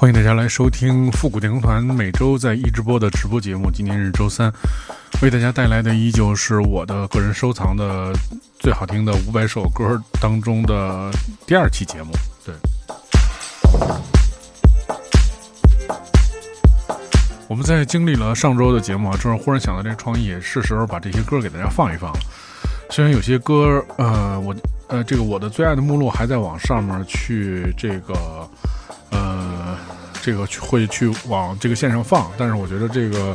欢迎大家来收听复古电工团每周在一直播的直播节目。今天是周三，为大家带来的依旧是我的个人收藏的最好听的五百首歌当中的第二期节目。对，我们在经历了上周的节目啊，正是忽然想到这个创意，是时候把这些歌给大家放一放了。虽然有些歌，呃，我呃，这个我的最爱的目录还在往上面去这个。这个会去往这个线上放，但是我觉得这个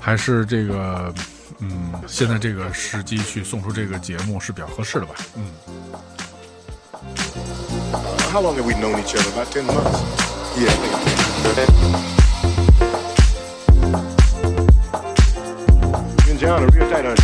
还是这个，嗯，现在这个时机去送出这个节目是比较合适的吧，嗯。How long have we known each other? About ten months. Yeah. You and John are real tight, aren't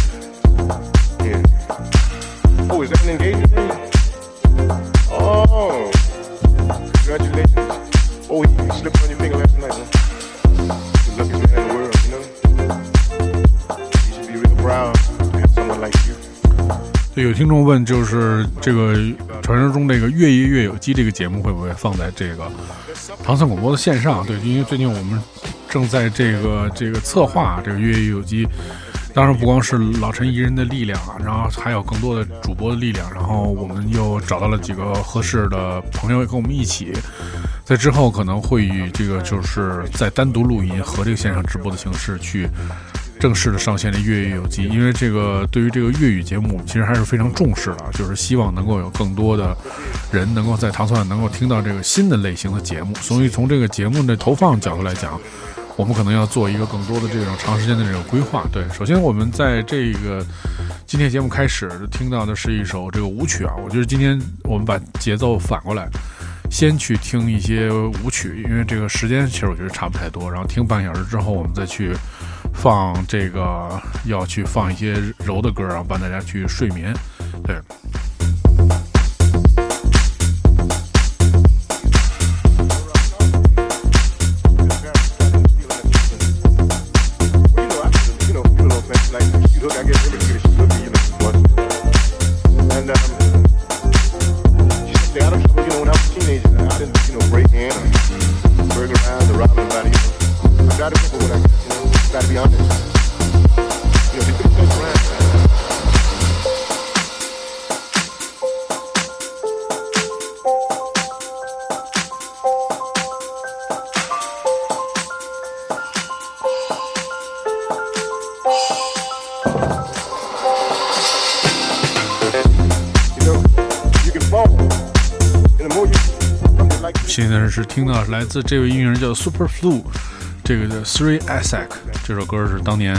听众问，就是这个传说中这个《越夜越有机》这个节目会不会放在这个唐僧广播的线上？对，因为最近我们正在这个这个策划这个《越夜越有机》。当然不光是老陈一人的力量啊，然后还有更多的主播的力量，然后我们又找到了几个合适的朋友跟我们一起，在之后可能会以这个就是在单独录音和这个线上直播的形式去正式的上线这粤语有机，因为这个对于这个粤语节目其实还是非常重视的，就是希望能够有更多的人能够在唐蒜能够听到这个新的类型的节目，所以从这个节目的投放角度来讲。我们可能要做一个更多的这种长时间的这种规划。对，首先我们在这个今天节目开始听到的是一首这个舞曲啊，我觉得今天我们把节奏反过来，先去听一些舞曲，因为这个时间其实我觉得差不太多。然后听半小时之后，我们再去放这个要去放一些柔的歌，然后帮大家去睡眠。对。是听到来自这位音乐人叫 Super Flu，这个叫 Three Isaac，这首歌是当年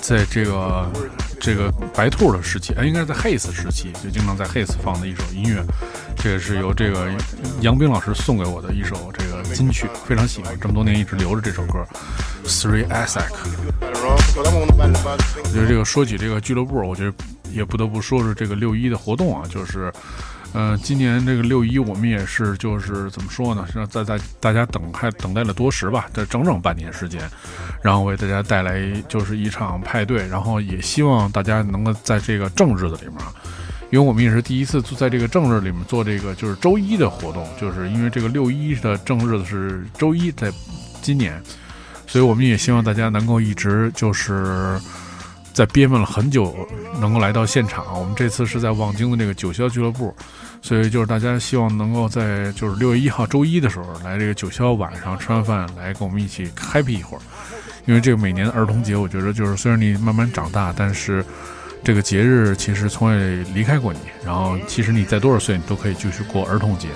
在这个这个白兔的时期，哎，应该是在 Haze 时期，就经常在 Haze 放的一首音乐。这个是由这个杨斌老师送给我的一首这个金曲，非常喜欢，这么多年一直留着这首歌。Three Isaac，我觉得这个说起这个俱乐部，我觉得也不得不说是这个六一的活动啊，就是。嗯，今年这个六一，我们也是，就是怎么说呢？是在在大家等还等待了多时吧，这整整半年时间，然后为大家带来就是一场派对，然后也希望大家能够在这个正日子里面，因为我们也是第一次在这个正日里面做这个就是周一的活动，就是因为这个六一的正日子是周一，在今年，所以我们也希望大家能够一直就是在憋闷了很久，能够来到现场。我们这次是在望京的这个九霄俱乐部。所以就是大家希望能够在就是六月一号周一的时候来这个九霄晚上吃完饭来跟我们一起 happy 一会儿，因为这个每年的儿童节，我觉得就是虽然你慢慢长大，但是这个节日其实从未离开过你。然后其实你在多少岁，你都可以继续过儿童节。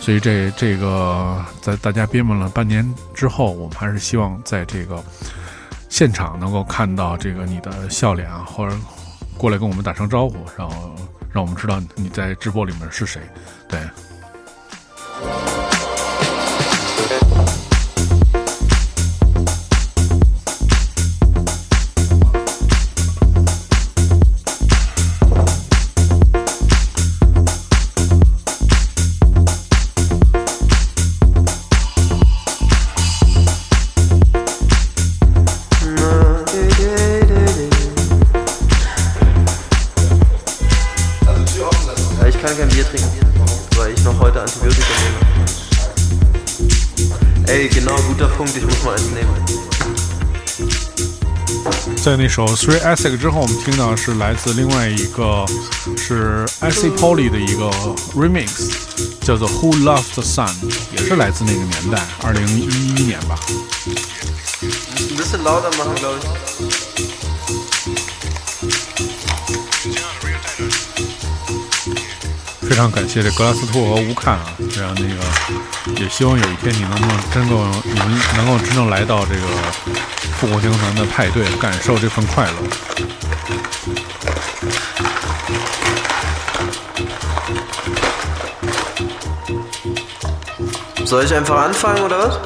所以这这个在大家憋闷了半年之后，我们还是希望在这个现场能够看到这个你的笑脸啊，或者过来跟我们打声招呼，然后。让我们知道你在直播里面是谁，对。在那首 Three Essex 之后，我们听到是来自另外一个是 Essex Poly 的一个 Remix，叫做 Who Loves the Sun，也是来自那个年代，二零一一年吧。这是老的吗？非常感谢这格拉斯托和吴看啊，让那个。也希望有一天你能不能真够你们能够真正来到这个复古天团的派对，感受这份快乐。Soll ich einfach anfangen oder was?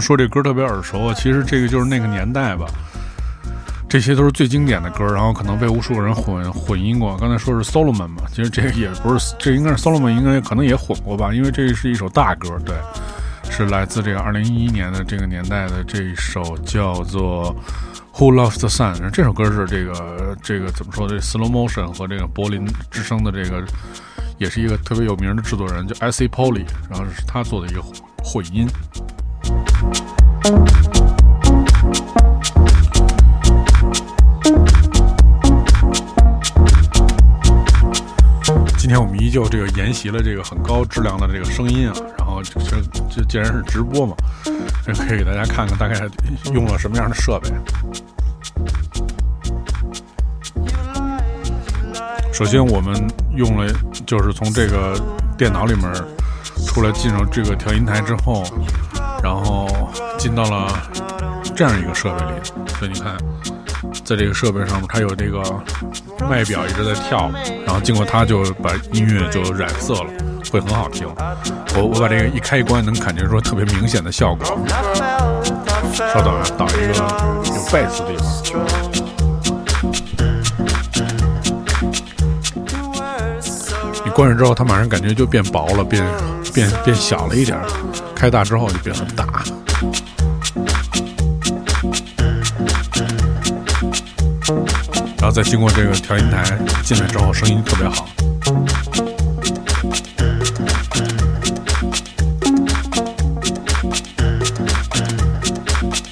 说这歌特别耳熟啊？其实这个就是那个年代吧，这些都是最经典的歌，然后可能被无数人混混音过。刚才说是 Solomon 嘛，其实这也不是，这应该是 Solomon 应该可能也混过吧，因为这是一首大歌，对，是来自这个二零一一年的这个年代的这一首叫做《Who Loves the Sun》。这首歌是这个这个怎么说？这 Slow Motion 和这个柏林之声的这个也是一个特别有名的制作人，叫 I C Polly，然后是他做的一个混音。今天我们依旧这个沿袭了这个很高质量的这个声音啊，然后这这既然是直播嘛，这可以给大家看看大概用了什么样的设备。首先我们用了就是从这个电脑里面出来进入这个调音台之后，然后进到了这样一个设备里，所以你看，在这个设备上面它有这个麦表一直在跳，然后经过它就把音乐就染色了，会很好听。我我把这个一开一关，能感觉出特别明显的效果。稍等啊，导一个有贝斯的地方。你关上之后，它马上感觉就变薄了，变变变小了一点儿，开大之后就变很大。然后再经过这个调音台进来之后，声音特别好。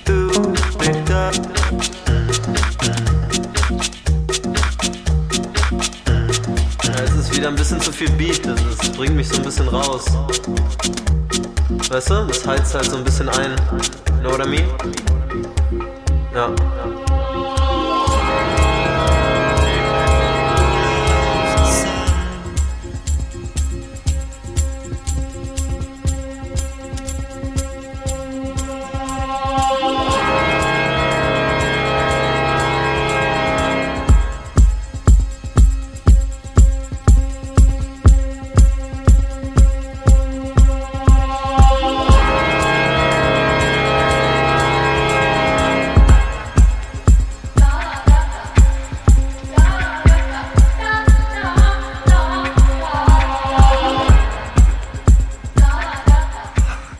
Du bitte. Ja, es ist wieder ein bisschen zu viel Beat, das, ist, das bringt mich so ein bisschen raus. Weißt du, das heizt halt so ein bisschen ein. Know what I mean? Ja.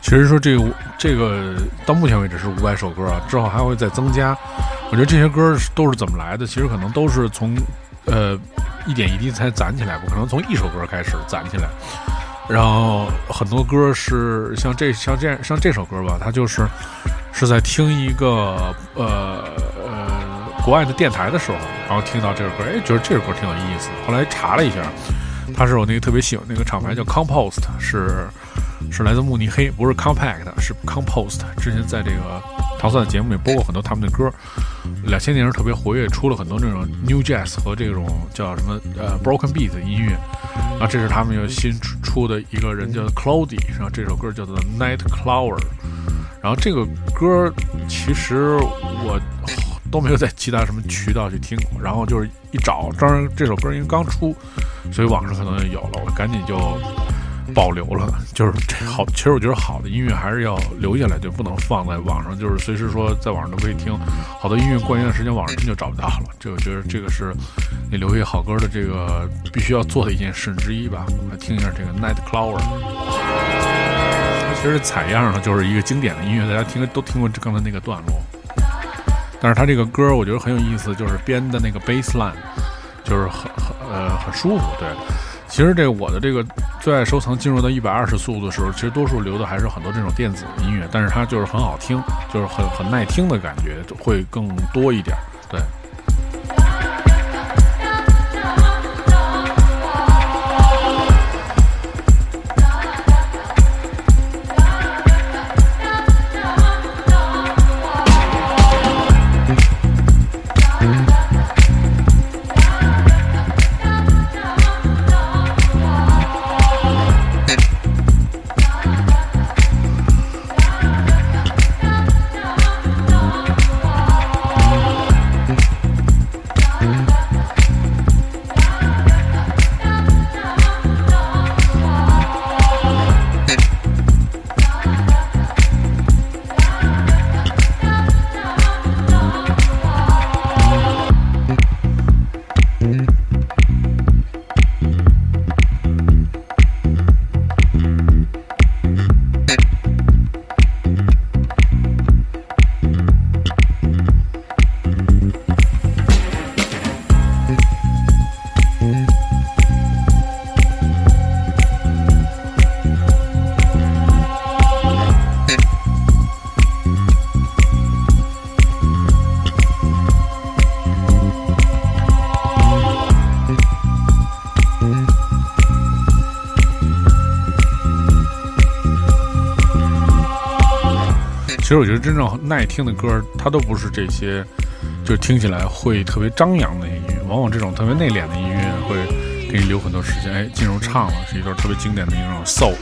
其实说这个这个到目前为止是五百首歌啊，之后还会再增加。我觉得这些歌都是怎么来的？其实可能都是从呃一点一滴才攒起来，不可能从一首歌开始攒起来。然后很多歌是像这像这样像这首歌吧，它就是是在听一个呃呃国外的电台的时候，然后听到这首歌，哎，觉得这首歌挺有意思。后来查了一下，它是我那个特别喜欢那个厂牌叫 Compost，是是来自慕尼黑，不是 Compact，是 Compost。之前在这个唐蒜的节目里播过很多他们的歌。两千年时特别活跃，出了很多这种 New Jazz 和这种叫什么呃 Broken Beat 的音乐。啊，这是他们又新出的一个人叫 Cloudy，然后这首歌叫做 Night Cloud。然后这个歌其实我都没有在其他什么渠道去听过，然后就是一找，当然这首歌因为刚出，所以网上可能就有了，我赶紧就保留了。就是这好，其实我觉得好的音乐还是要留下来，就不能放在网上，就是随时说在网上都可以听。好多音乐过一段时间网上真就找不到了，这我觉得这个是你留下好歌的这个必须要做的一件事之一吧。来听一下这个 Night Cloud。其实采样呢，就是一个经典的音乐，大家听都听过刚才那个段落。但是他这个歌我觉得很有意思，就是编的那个 bass line，就是很很呃很舒服。对，其实这我的这个最爱收藏进入到一百二十速度的时候，其实多数留的还是很多这种电子音乐，但是它就是很好听，就是很很耐听的感觉会更多一点。对。其实我觉得真正耐听的歌，它都不是这些，就是听起来会特别张扬的音乐。往往这种特别内敛的音乐，会给你留很多时间。哎，进入唱了，是一段特别经典的一种 soul。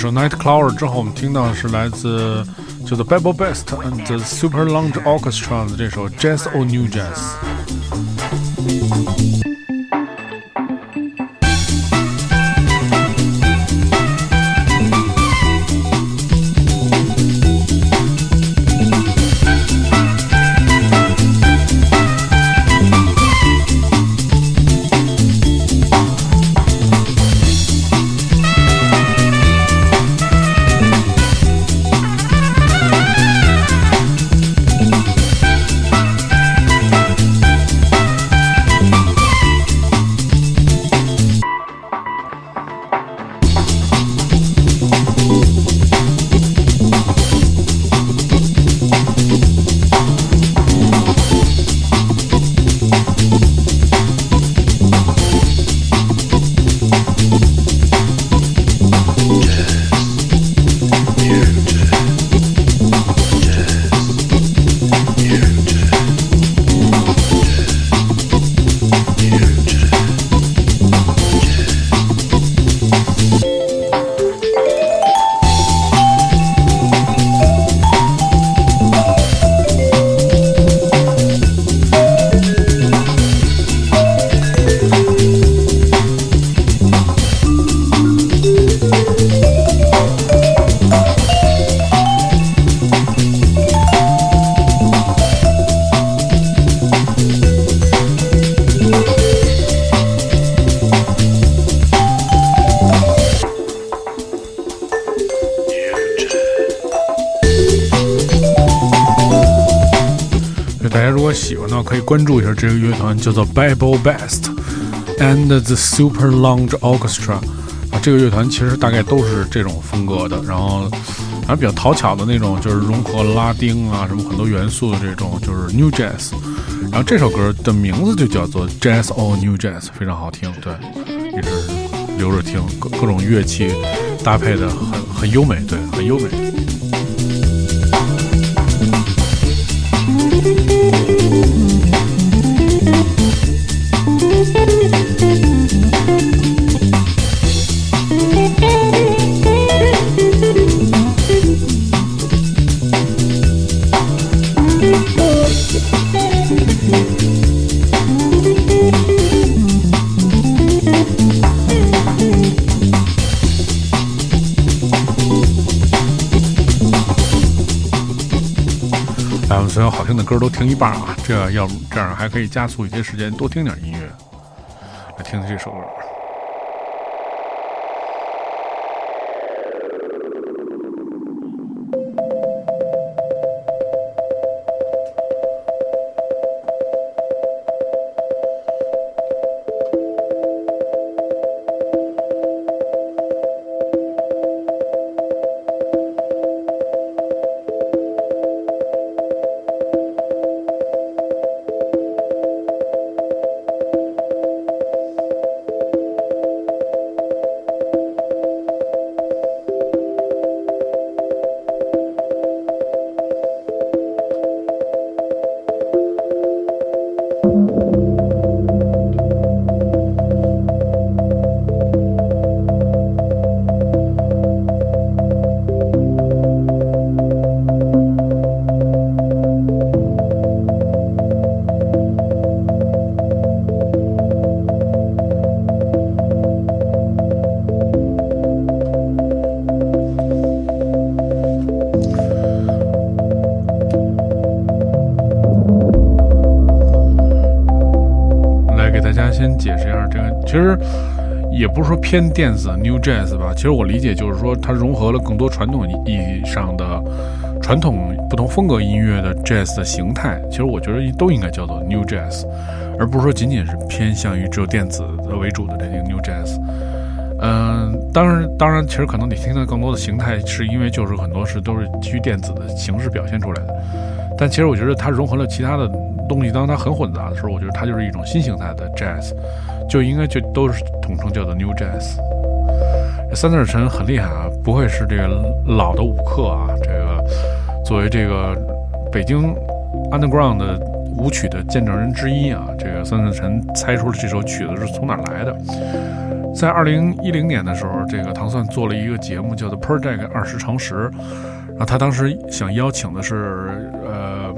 首《Night Cloud》之后，我们听到的是来自叫做 Bible Best and the Super Lounge Orchestra 的这首《Jazz or New Jazz》。 关注一下这个乐团，叫做 Bible Best and the Super Lounge Orchestra。啊，这个乐团其实大概都是这种风格的，然后反正比较讨巧的那种，就是融合拉丁啊什么很多元素的这种，就是 New Jazz。然后这首歌的名字就叫做 Jazz or New Jazz，非常好听，对，一直留着听，各各种乐器搭配的很很优美，对，很优美。听的歌都听一半啊，这要不这样还可以加速一些时间，多听点音乐。来听听这首歌。偏电子 New Jazz 吧，其实我理解就是说它融合了更多传统意义上的传统不同风格音乐的 Jazz 的形态。其实我觉得都应该叫做 New Jazz，而不是说仅仅是偏向于只有电子为主的这个 New Jazz。嗯，当然，当然，其实可能你听到更多的形态，是因为就是很多是都是基于电子的形式表现出来的。但其实我觉得它融合了其他的东西，当它很混杂的时候，我觉得它就是一种新形态的 Jazz。就应该就都是统称叫做 New Jazz。三字陈很厉害啊，不会是这个老的舞客啊。这个作为这个北京 Underground 的舞曲的见证人之一啊，这个三字陈猜出了这首曲子是从哪来的。在二零一零年的时候，这个唐蒜做了一个节目叫做 Project 二十常识，然后他当时想邀请的是呃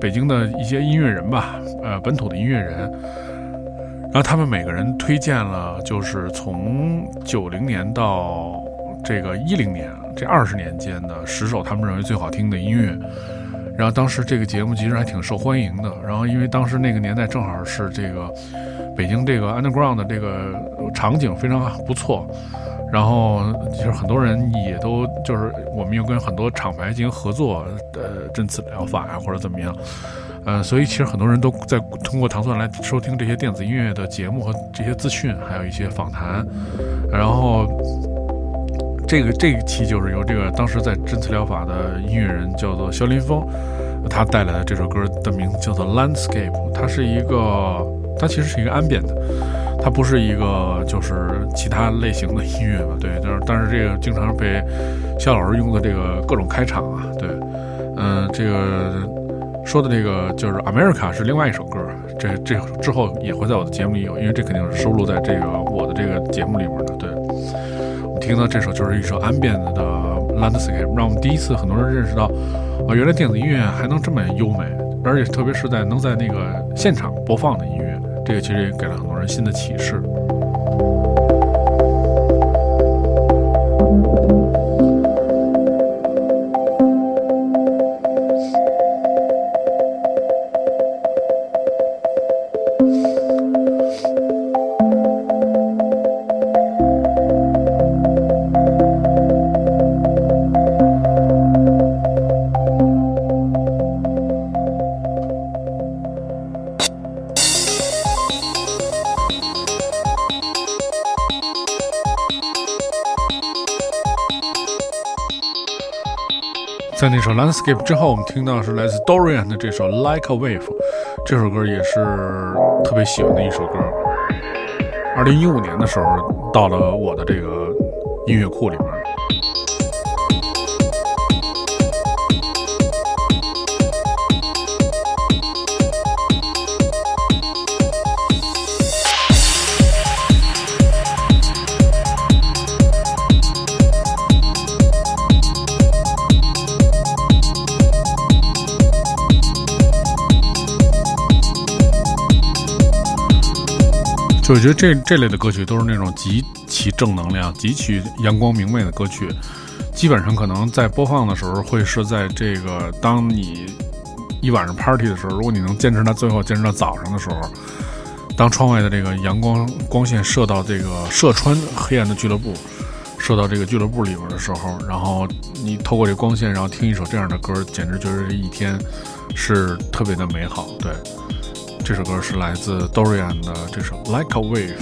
北京的一些音乐人吧，呃本土的音乐人。然后他们每个人推荐了，就是从九零年到这个一零年这二十年间的十首他们认为最好听的音乐。然后当时这个节目其实还挺受欢迎的。然后因为当时那个年代正好是这个北京这个 underground 的这个场景非常不错。然后其实很多人也都就是我们又跟很多厂牌进行合作，呃，针刺疗法呀或者怎么样。呃，所以其实很多人都在通过糖蒜来收听这些电子音乐的节目和这些资讯，还有一些访谈。然后，这个这一期就是由这个当时在针刺疗法的音乐人叫做肖林峰，他带来的这首歌的名字叫做《Landscape》，它是一个，它其实是一个 ambient，它不是一个就是其他类型的音乐吧？对，但是但是这个经常被肖老师用的这个各种开场啊，对，嗯，这个。说的这个就是《America》是另外一首歌，这这之后也会在我的节目里有，因为这肯定是收录在这个我的这个节目里面的。对，我们听到这首就是一首 Ambient 的 Landscape，让我们第一次很多人认识到，啊，原来电子音乐还能这么优美，而且特别是在能在那个现场播放的音乐，这个其实也给了很多人新的启示。首《Landscape》之后，我们听到是来自 Dorian 的这首《Like a Wave》，这首歌也是特别喜欢的一首歌。二零一五年的时候，到了我的这个音乐库里边。就我觉得这这类的歌曲都是那种极其正能量、极其阳光明媚的歌曲，基本上可能在播放的时候会是在这个当你一晚上 party 的时候，如果你能坚持到最后，坚持到早上的时候，当窗外的这个阳光光线射到这个射穿黑暗的俱乐部，射到这个俱乐部里边的时候，然后你透过这光线，然后听一首这样的歌，简直觉得这一天是特别的美好，对。这首歌是来自 Dorian 的这首《Like a Wave》。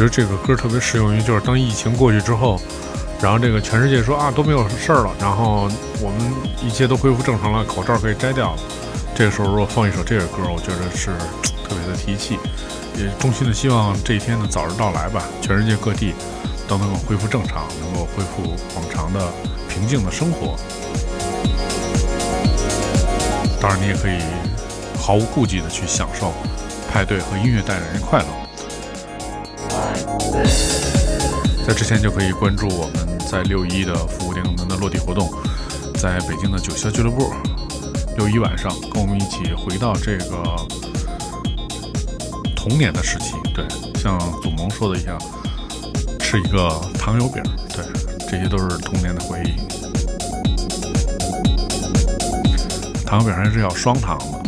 觉得这个歌特别适用于，就是当疫情过去之后，然后这个全世界说啊都没有事儿了，然后我们一切都恢复正常了，口罩可以摘掉了。这个时候如果放一首这个歌，我觉得是特别的提气，也衷心的希望这一天的早日到来吧。全世界各地都能够恢复正常，能够恢复往常的平静的生活。当然，你也可以毫无顾忌的去享受派对和音乐带来的快乐。在之前就可以关注我们在六一的服务电动门的落地活动，在北京的九霄俱乐部，六一晚上跟我们一起回到这个童年的时期。对，像祖萌说的一样，吃一个糖油饼，对，这些都是童年的回忆。糖油饼还是要双糖的。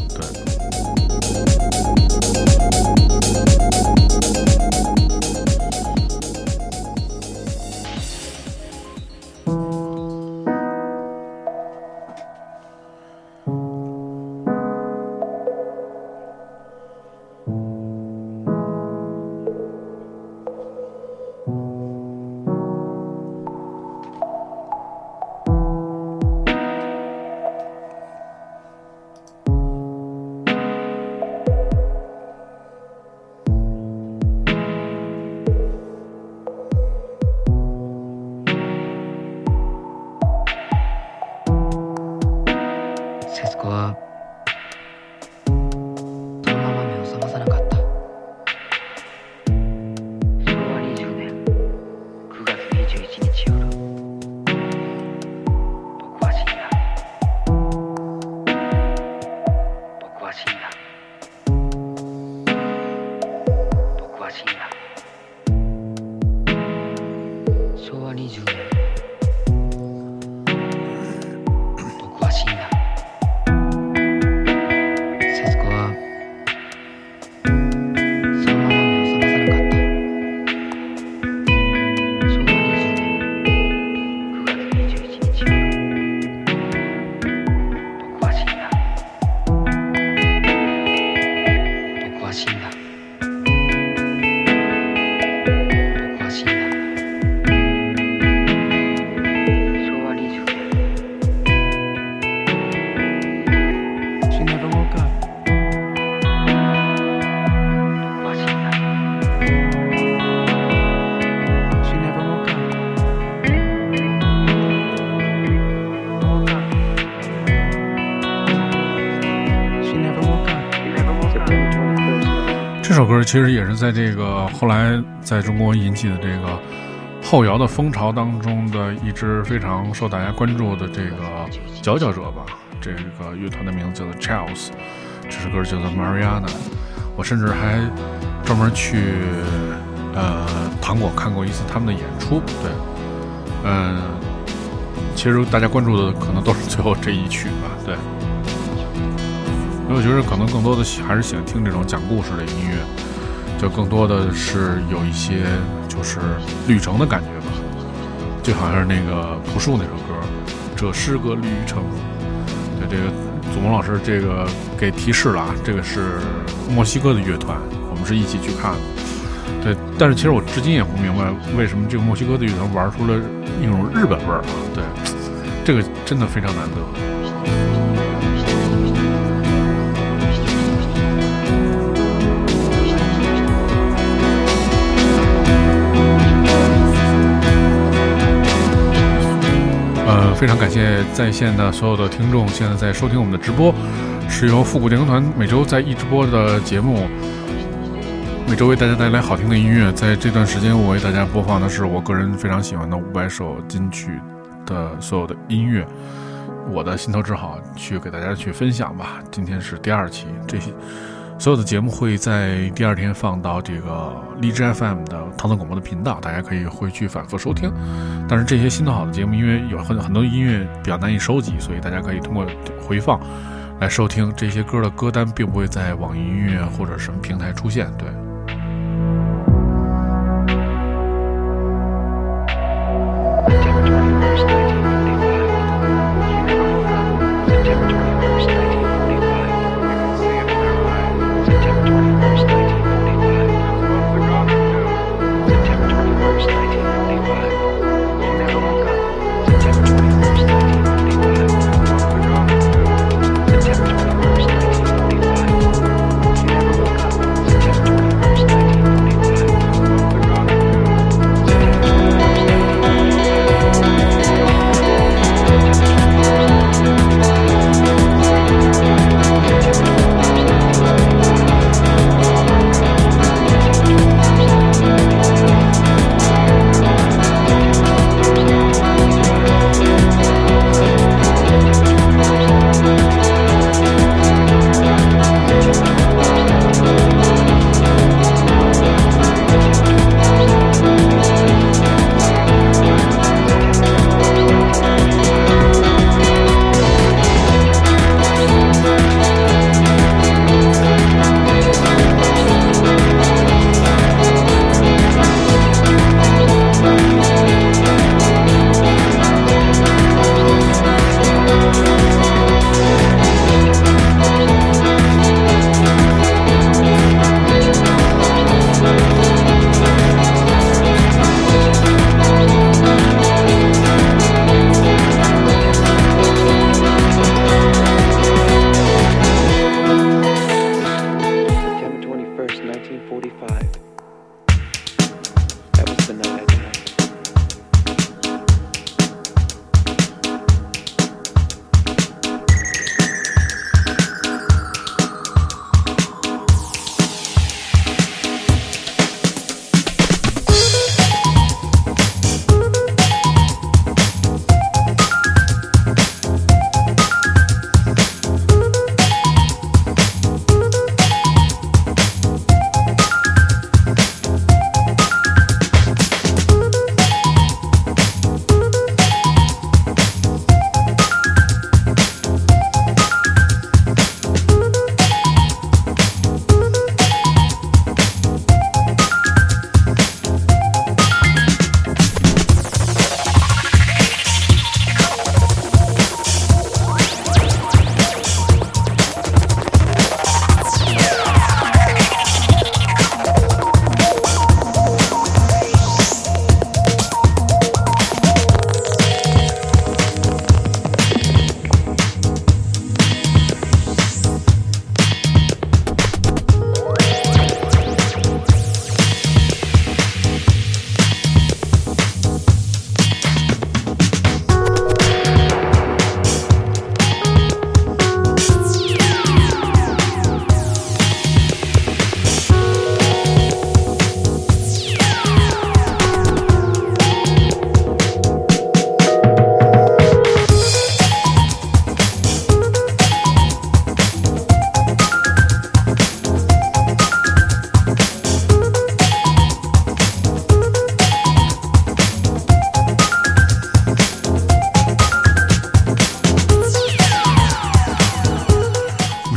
其实也是在这个后来在中国引起的这个后摇的风潮当中的一支非常受大家关注的这个佼佼者吧。这个乐团的名字叫做 Charles，这首歌叫做 Mariana。我甚至还专门去呃糖果看过一次他们的演出。对，嗯，其实大家关注的可能都是最后这一曲吧。对。因为我觉得可能更多的还是喜欢听这种讲故事的音乐，就更多的是有一些就是旅程的感觉吧，就好像是那个朴树那首歌《这是个旅程》。对，这个祖萌老师这个给提示了啊，这个是墨西哥的乐团，我们是一起去看的。对，但是其实我至今也不明白为什么这个墨西哥的乐团玩出了一种日本味儿啊。对，这个真的非常难得。非常感谢在线的所有的听众，现在在收听我们的直播，是由复古电工团每周在一直播的节目，每周为大家带来好听的音乐。在这段时间，我为大家播放的是我个人非常喜欢的五百首金曲的所有的音乐，我的心头之好，去给大家去分享吧。今天是第二期，这些。所有的节目会在第二天放到这个荔枝 FM 的唐僧广播的频道，大家可以回去反复收听。但是这些新的好的节目，因为有很很多音乐比较难以收集，所以大家可以通过回放来收听这些歌的歌单，并不会在网易音乐或者什么平台出现。对。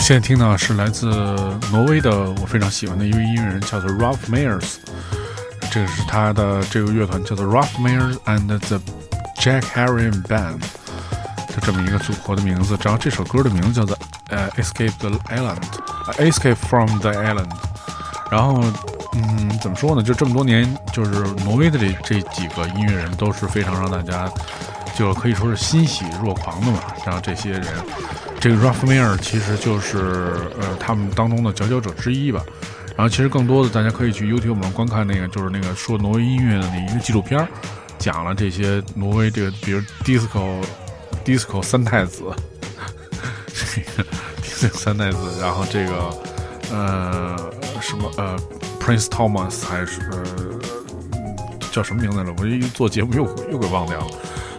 现在听到是来自挪威的我非常喜欢的一位音乐人，叫做 Ralph Myers。这是他的这个乐团叫做 Ralph Myers and the Jack Harrion Band，就这么一个组合的名字。然后这首歌的名字叫做呃 Escape the Island，Escape from the Island。然后嗯，怎么说呢？就这么多年，就是挪威的这这几个音乐人都是非常让大家就可以说是欣喜若狂的嘛。然后这些人。这个 Ralph Mayer 其实就是呃他们当中的佼佼者之一吧，然后其实更多的大家可以去 YouTube 上观看那个就是那个说挪威音乐的那一个纪录片，讲了这些挪威这个比如 Disco Disco 三太子，这个三太子，然后这个呃什么呃 Prince Thomas 还是叫什么名字来着？我一做节目又又给忘掉了。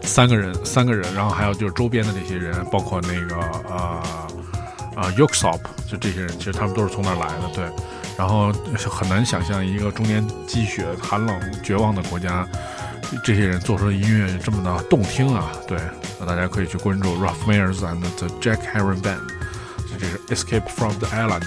三个人，三个人，然后还有就是周边的这些人，包括那个呃呃 y o k s o p 就这些人，其实他们都是从那儿来的，对。然后很难想象一个中年积雪、寒冷、绝望的国家，这些人做出的音乐这么的动听啊，对。那大家可以去关注 Ralph Myers and the Jack Harron Band，这是 Escape from the Island。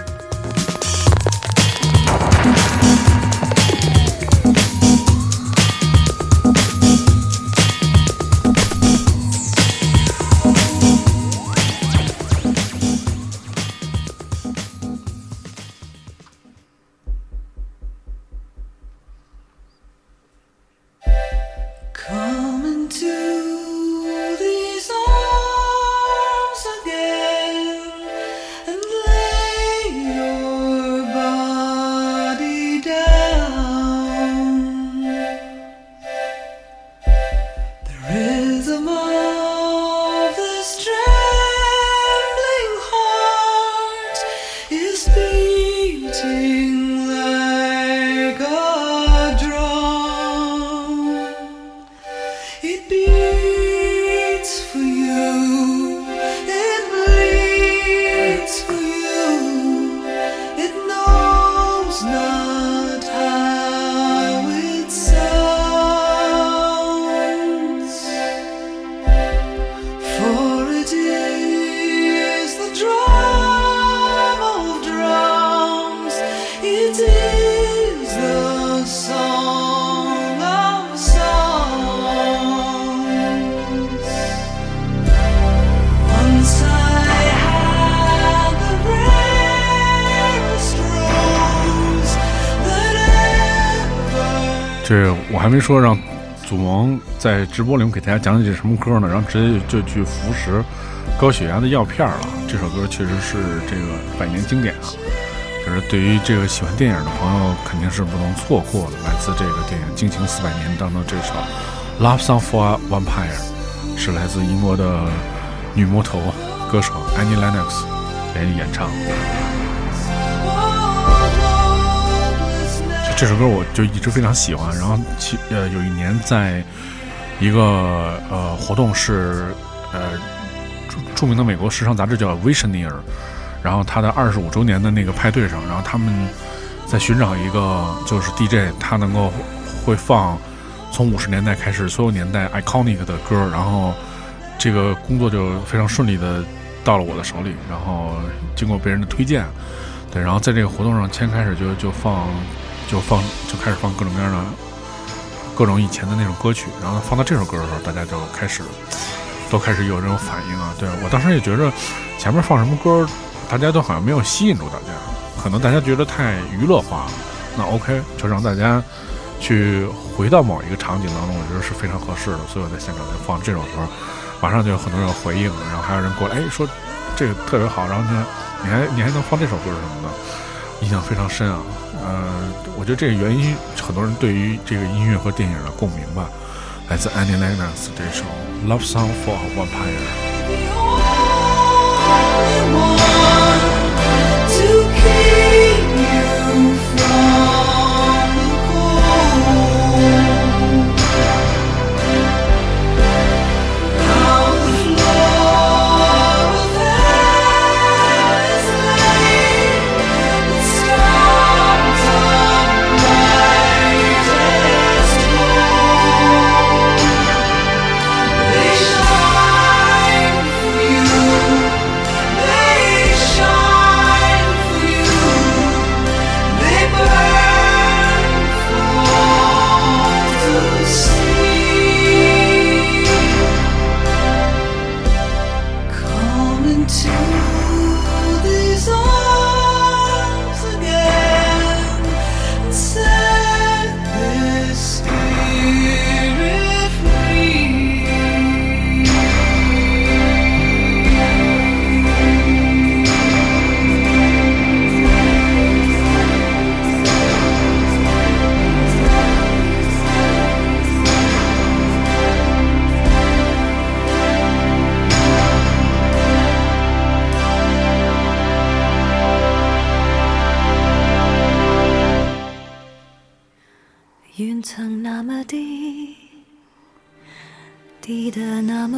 这我还没说让祖萌在直播里面给大家讲解什么歌呢，然后直接就去服食高血压的药片了。这首歌确实是这个百年经典啊，就是对于这个喜欢电影的朋友肯定是不能错过的。来自这个电影《惊情四百年》当中这首《Love Song for a Vampire》，是来自英国的女魔头歌手 Annie Lennox 演演唱。这首歌我就一直非常喜欢，然后其呃有一年在一个呃活动是呃著著名的美国时尚杂志叫《Visioneer》，然后他的二十五周年的那个派对上，然后他们在寻找一个就是 DJ，他能够会放从五十年代开始所有年代 iconic 的歌，然后这个工作就非常顺利的到了我的手里，然后经过别人的推荐，对，然后在这个活动上先开始就就放。就放就开始放各种各样的各种以前的那种歌曲，然后放到这首歌的时候，大家就开始都开始有这种反应啊。对我当时也觉着前面放什么歌，大家都好像没有吸引住大家，可能大家觉得太娱乐化了。那 OK，就让大家去回到某一个场景当中，我觉得是非常合适的。所以我在现场就放这首歌，马上就有很多人回应，然后还有人过来，哎，说这个特别好，然后，你还你还能放这首歌什么的，印象非常深啊。呃，我觉得这个原因，很多人对于这个音乐和电影的共鸣吧，来自 Annie Lennox 这首《Love Song for a Vampire》。is all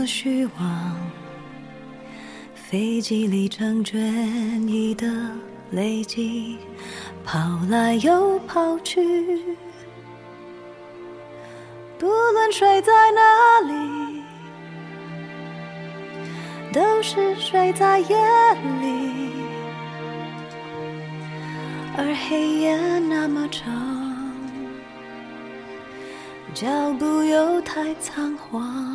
么虚妄，飞机里成卷翼的累积，跑来又跑去。不论睡在哪里，都是睡在夜里，而黑夜那么长。脚步又太仓皇，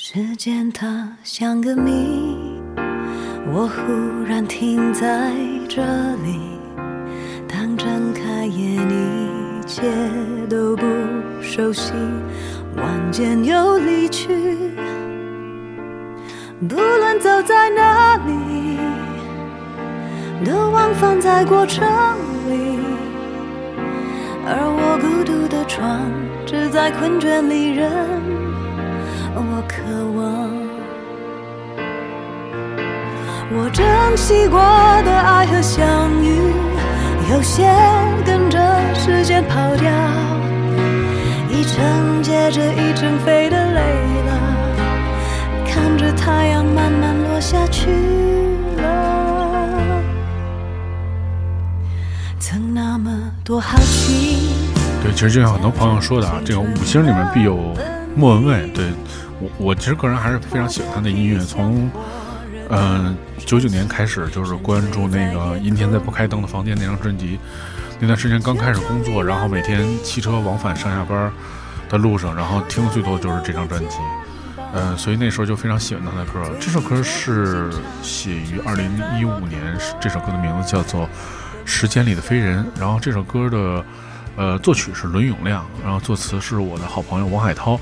时间它像个谜，我忽然停在这里。当睁开眼，一切都不熟悉，晚间又离去。不论走在哪里，都忘放在过程里。而我孤独的床，只在困倦里忍。我渴望，我珍惜过的爱和相遇，有些跟着时间跑掉，一程接着一程飞的累了。看着太阳慢慢落下去了，曾那么多好奇。对，其实就像很多朋友说的啊，这个五星里面必有莫文蔚。对我，我其实个人还是非常喜欢他的音乐。从嗯九九年开始，就是关注那个《阴天在不开灯的房间》那张专辑。那段时间刚开始工作，然后每天骑车往返上下班的路上，然后听的最多就是这张专辑。嗯，所以那时候就非常喜欢他的歌。这首歌是写于二零一五年，这首歌的名字叫做《时间里的飞人》。然后这首歌的呃作曲是伦永亮，然后作词是我的好朋友王海涛。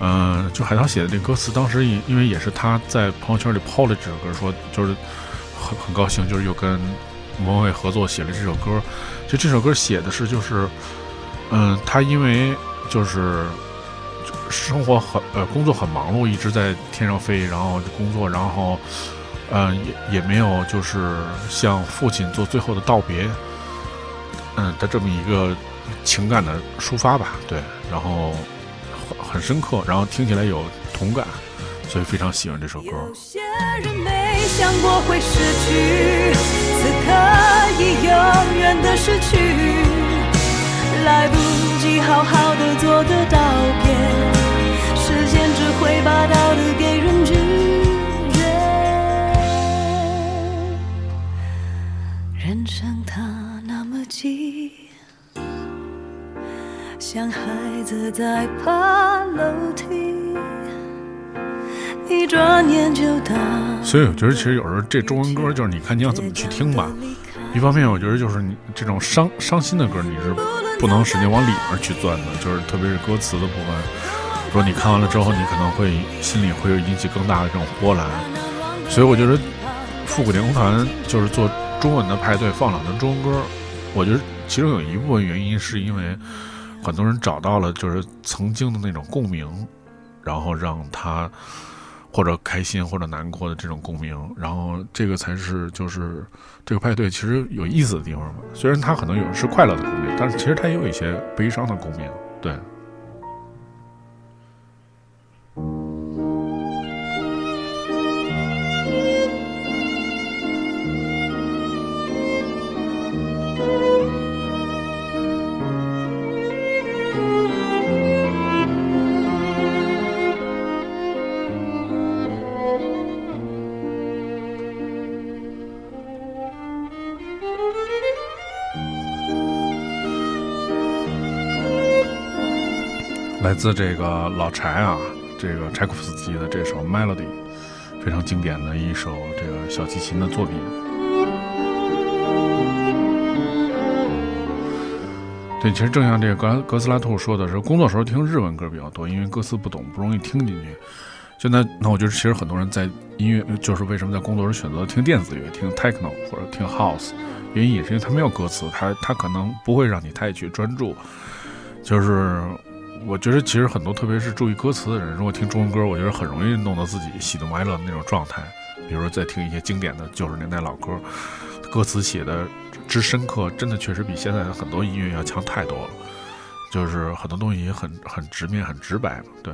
嗯，就海涛写的这歌词，当时因因为也是他在朋友圈里抛了这首歌，说就是很很高兴，就是又跟王伟合作写了这首歌。就这首歌写的是就是，嗯，他因为就是。生活很呃，工作很忙碌，一直在天上飞，然后工作，然后，嗯，也也没有就是向父亲做最后的道别，嗯的这么一个情感的抒发吧，对，然后很很深刻，然后听起来有同感，所以非常喜欢这首歌。有些人没想过会失去，此刻已永远的失去，来不及好好的做个道别。时间只会把道理给人拒绝。人生它那么急，像孩子在爬楼梯，一转眼就到。所以我觉得，其实有时候这中文歌，就是你看你要怎么去听吧。一方面，我觉得就是你这种伤伤心的歌，你是不能使劲往里面去钻的，就是特别是歌词的部分。说你看完了之后，你可能会心里会有引起更大的这种波澜，所以我觉得复古年团就是做中文的派对，放两段中文歌。我觉得其中有一部分原因是因为很多人找到了就是曾经的那种共鸣，然后让他或者开心或者难过的这种共鸣，然后这个才是就是这个派对其实有意思的地方嘛。虽然它可能有是快乐的共鸣，但是其实它也有一些悲伤的共鸣，对。来自这个老柴啊，这个柴可夫斯基的这首《Melody》，非常经典的一首这个小提琴的作品。对，其实正像这个格格斯拉兔说的是，工作时候听日文歌比较多，因为歌词不懂，不容易听进去。现在，那我觉得其实很多人在音乐，就是为什么在工作时选择听电子乐、听 techno 或者听 house，原因也是因为它没有歌词，它它可能不会让你太去专注，就是。我觉得其实很多，特别是注意歌词的人，如果听中文歌，我觉得很容易弄到自己喜怒哀乐的那种状态。比如说，在听一些经典的九十年代老歌，歌词写的之深刻，真的确实比现在的很多音乐要强太多了。就是很多东西也很很直面、很直白，对。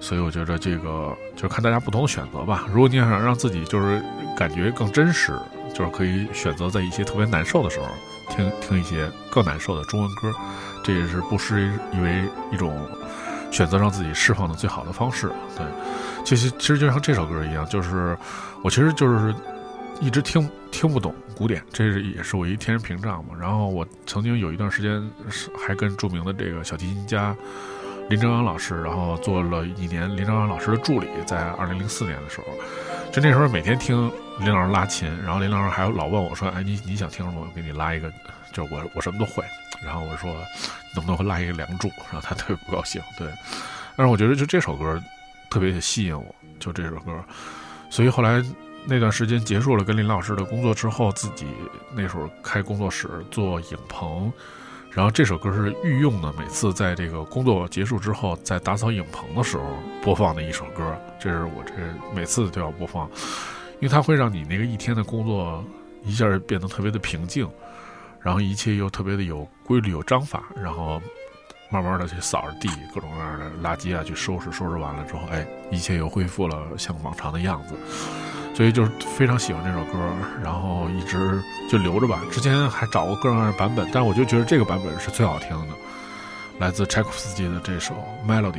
所以我觉得这个就是看大家不同的选择吧。如果你想让自己就是感觉更真实，就是可以选择在一些特别难受的时候听听一些更难受的中文歌，这也是不失为一种选择让自己释放的最好的方式。对，其实其实就像这首歌一样，就是我其实就是一直听听不懂古典，这是也是我一天然屏障嘛。然后我曾经有一段时间是还跟著名的这个小提琴家。林正阳老师，然后做了一年林正阳老师的助理，在二零零四年的时候，就那时候每天听林老师拉琴，然后林老师还老问我说：“哎，你你想听什么？我给你拉一个，就是我我什么都会。”然后我说：“能不能拉一个《梁祝》？”然后他特别不高兴。对，但是我觉得就这首歌特别吸引我，就这首歌。所以后来那段时间结束了跟林老师的工作之后，自己那时候开工作室做影棚。然后这首歌是御用的，每次在这个工作结束之后，在打扫影棚的时候播放的一首歌。这是我这每次都要播放，因为它会让你那个一天的工作一下变得特别的平静，然后一切又特别的有规律、有章法，然后慢慢的去扫着地，各种各样的垃圾啊去收拾，收拾完了之后，哎，一切又恢复了像往常的样子。所以就是非常喜欢这首歌，然后一直就留着吧。之前还找过各种各样的版本，但我就觉得这个版本是最好听的，来自柴可夫斯基的这首《Melody》。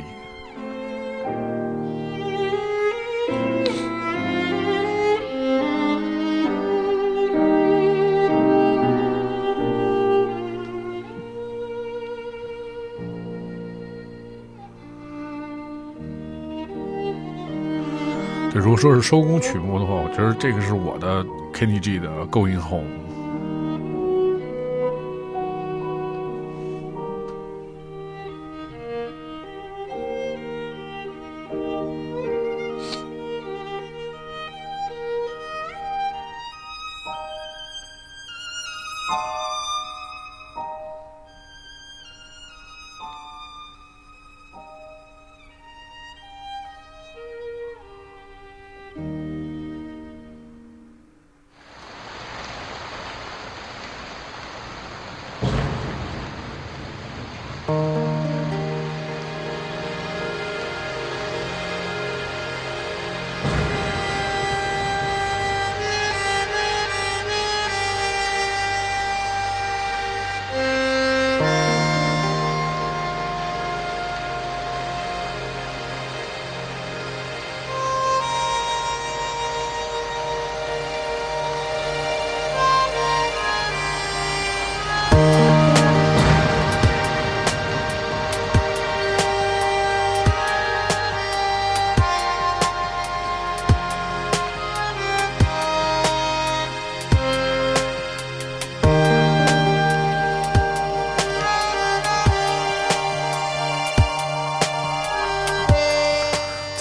如果说是收工曲目的话，我觉得这个是我的 KTG 的《Going Home》。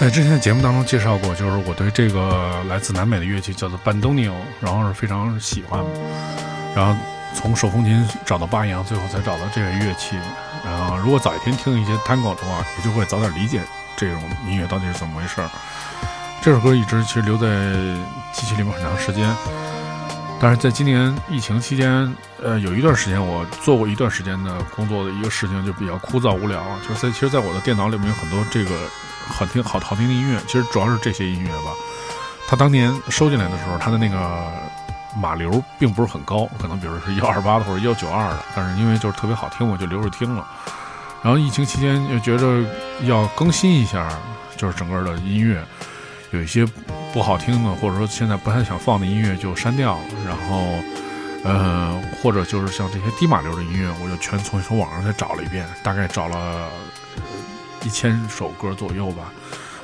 之前的节目当中介绍过，就是我对这个来自南美的乐器叫做 bandoneon，然后是非常喜欢，然后从手风琴找到八扬，最后才找到这个乐器。然后如果早一天听一些 tango 的话，也就会早点理解这种音乐到底是怎么回事。这首歌一直其实留在机器里面很长时间，但是在今年疫情期间，呃，有一段时间我做过一段时间的工作的一个事情就比较枯燥无聊，就是在其实，在我的电脑里面有很多这个。好听好好听的音乐，其实主要是这些音乐吧。他当年收进来的时候，他的那个码流并不是很高，可能比如是幺二八的或者幺九二的，但是因为就是特别好听，我就留着听了。然后疫情期间又觉得要更新一下，就是整个的音乐有一些不好听的，或者说现在不太想放的音乐就删掉了。然后，呃，或者就是像这些低码流的音乐，我就全从从网上再找了一遍，大概找了。一千首歌左右吧，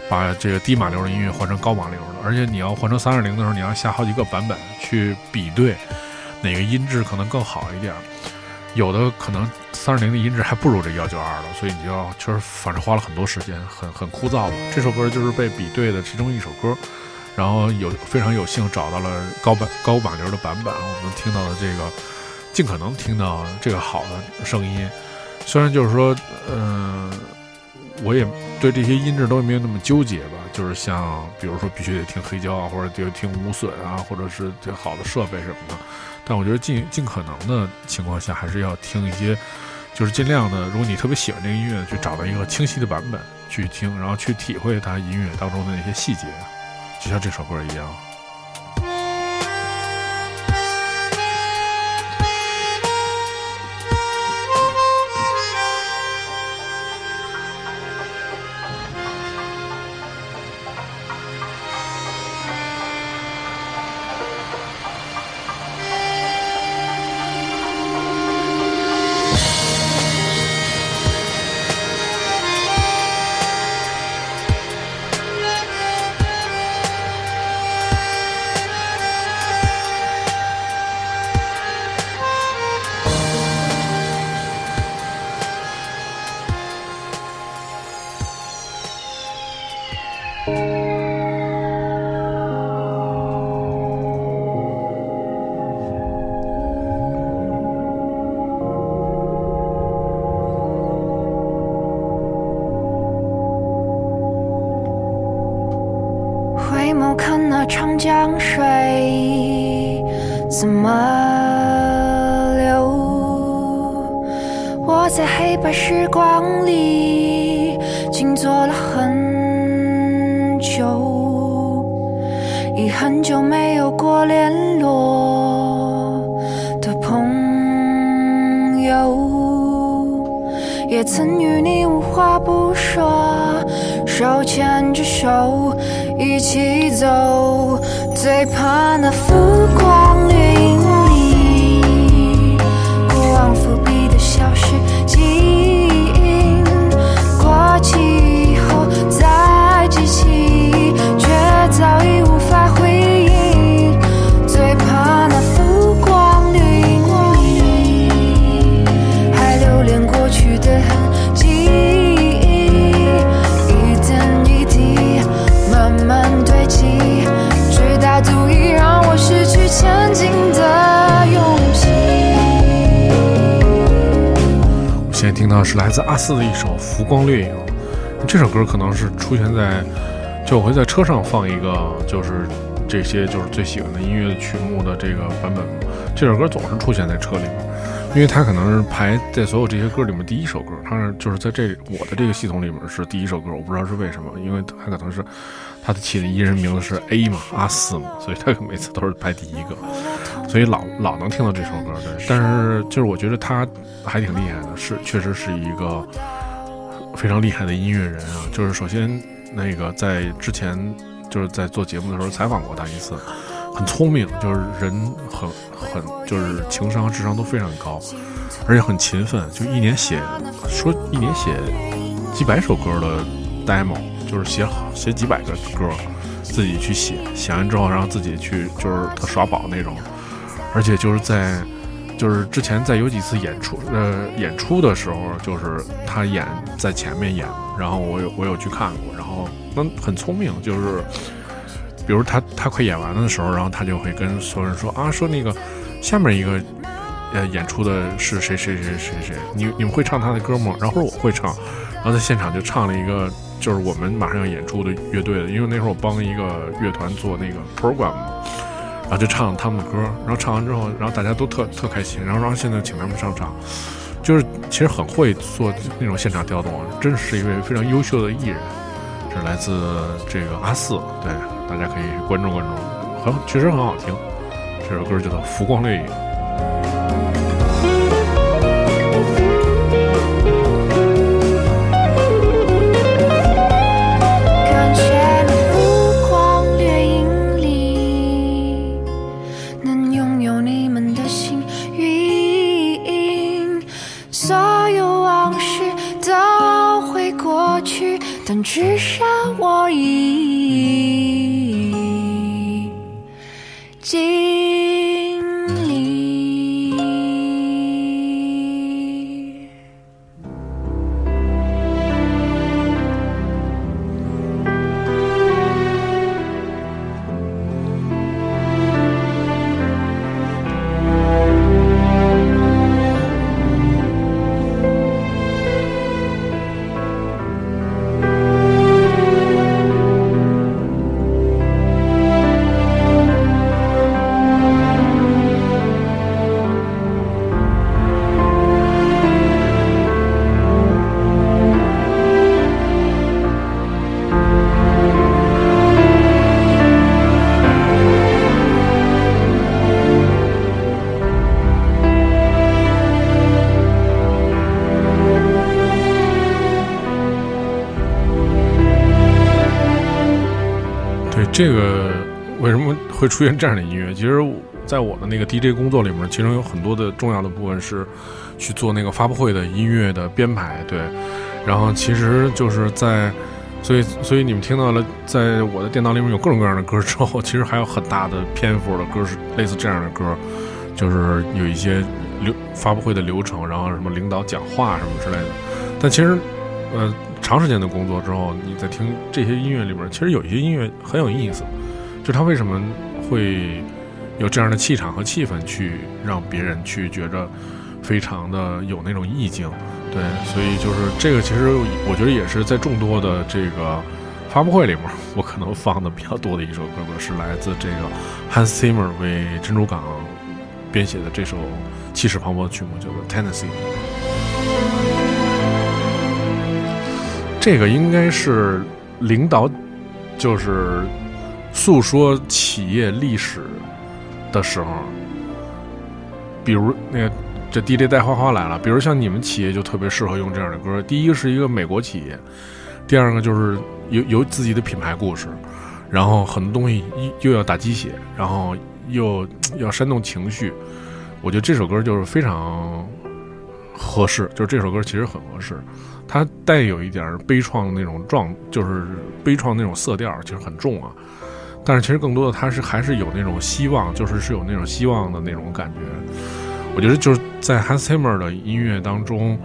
把这个低码流的音乐换成高码流的，而且你要换成三二零的时候，你要下好几个版本去比对，哪个音质可能更好一点。有的可能三二零的音质还不如这幺九二的，所以你就要确实反正花了很多时间，很很枯燥吧。这首歌就是被比对的其中一首歌，然后有非常有幸找到了高版高码流的版本，我们听到的这个尽可能听到这个好的声音，虽然就是说，嗯。我也对这些音质都没有那么纠结吧。就是像比如说必须得听黑胶啊，或者得听无损啊，或者是这好的设备什么的。但我觉得尽尽可能的情况下，还是要听一些，就是尽量的，如果你特别喜欢这个音乐，去找到一个清晰的版本去听，然后去体会它音乐当中的那些细节，就像这首歌一样。现在听到是来自阿四的一首《浮光掠影》，这首歌可能是出现在，就我会在车上放一个，就是这些就是最喜欢的音乐曲目的这个版本。这首歌总是出现在车里面，因为它可能是排在所有这些歌里面第一首歌，它是就是在这我的这个系统里面是第一首歌，我不知道是为什么，因为它可能是他的起的艺人名字是 A 嘛，阿四嘛，所以他每次都是排第一个。所以老老能听到这首歌，对。但是就是我觉得他还挺厉害的，是确实是一个非常厉害的音乐人啊。就是首先那个在之前就是在做节目的时候采访过他一次，很聪明，就是人很很就是情商智商都非常高，而且很勤奋，就一年写说一年写几百首歌的 demo，就是写好写几百个歌，自己去写，写完之后然后自己去就是特耍宝那种。而且就是在，就是之前在有几次演出，呃，演出的时候，就是他演在前面演，然后我有我有去看过，然后那很聪明，就是，比如他他快演完了的时候，然后他就会跟所有人说啊，说那个下面一个呃演出的是谁谁谁谁谁，你你们会唱他的歌吗？然后说我会唱，然后在现场就唱了一个就是我们马上要演出的乐队的，因为那时候我帮一个乐团做那个 program。然后就唱他们的歌，然后唱完之后，然后大家都特特开心，然后然后现在请他们上场，就是其实很会做那种现场调动，真是一位非常优秀的艺人，是来自这个阿四，对，大家可以关注关注，很确实很好听，这首歌叫做《浮光掠影》。去，但至少我已这个为什么会出现这样的音乐？其实，在我的那个 DJ 工作里面，其中有很多的重要的部分是去做那个发布会的音乐的编排，对。然后，其实就是在，所以，所以你们听到了，在我的电脑里面有各种各样的歌之后，其实还有很大的篇幅的歌是类似这样的歌，就是有一些流发布会的流程，然后什么领导讲话什么之类的。但其实，呃。长时间的工作之后，你在听这些音乐里边，其实有一些音乐很有意思，就它为什么会有这样的气场和气氛，去让别人去觉着非常的有那种意境，对，所以就是这个，其实我觉得也是在众多的这个发布会里面，我可能放的比较多的一首歌吧，是来自这个 Hans Zimmer 为珍珠港编写的这首气势磅礴的曲目，叫做 Tennessee。这个应该是领导，就是诉说企业历史的时候，比如那个这 DJ 带花花来了，比如像你们企业就特别适合用这样的歌。第一个是一个美国企业，第二个就是有有自己的品牌故事，然后很多东西又要打鸡血，然后又要煽动情绪。我觉得这首歌就是非常合适，就是这首歌其实很合适。它带有一点悲怆的那种状，就是悲怆那种色调，其实很重啊。但是其实更多的，它是还是有那种希望，就是是有那种希望的那种感觉。我觉得就是在 Hans Zimmer 的音乐当中，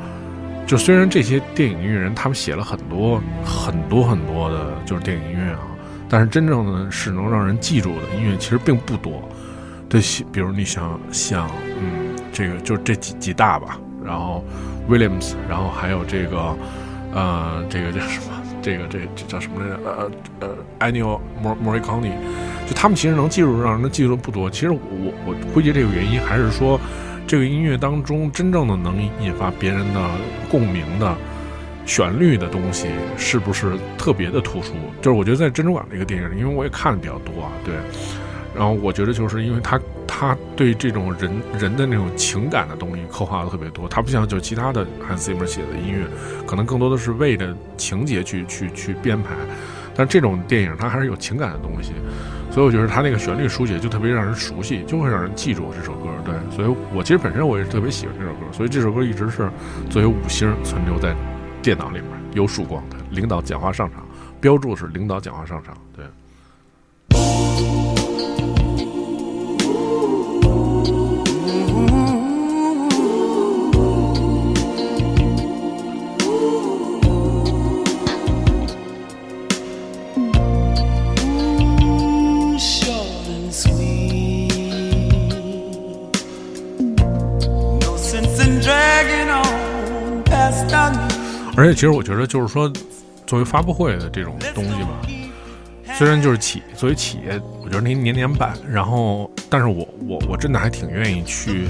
就虽然这些电影音乐人他们写了很多很多很多的，就是电影音乐啊，但是真正的是能让人记住的音乐其实并不多。对，比如你想想，嗯，这个就这几几大吧，然后。Williams，然后还有这个，呃，这个叫什么？这个这这叫什么来着？呃呃，Annual Mor Morricone，就他们其实能记住，让人记住的不多。其实我我估计这个原因还是说，这个音乐当中真正的能引发别人的共鸣的旋律的东西，是不是特别的突出？就是我觉得在《珍珠港》这个电影里，因为我也看的比较多啊，对。然后我觉得，就是因为他他对这种人人的那种情感的东西刻画的特别多，他不像就其他的 Hans Zimmer 写的音乐，可能更多的是为着情节去去去编排，但这种电影它还是有情感的东西，所以我觉得他那个旋律书写就特别让人熟悉，就会让人记住这首歌。对，所以我其实本身我也是特别喜欢这首歌，所以这首歌一直是作为五星存留在电脑里面有曙光的。领导讲话上场，标注是领导讲话上场，而且，其实我觉得，就是说，作为发布会的这种东西吧，虽然就是企作为企业，我觉得那年年办，然后，但是我我我真的还挺愿意去，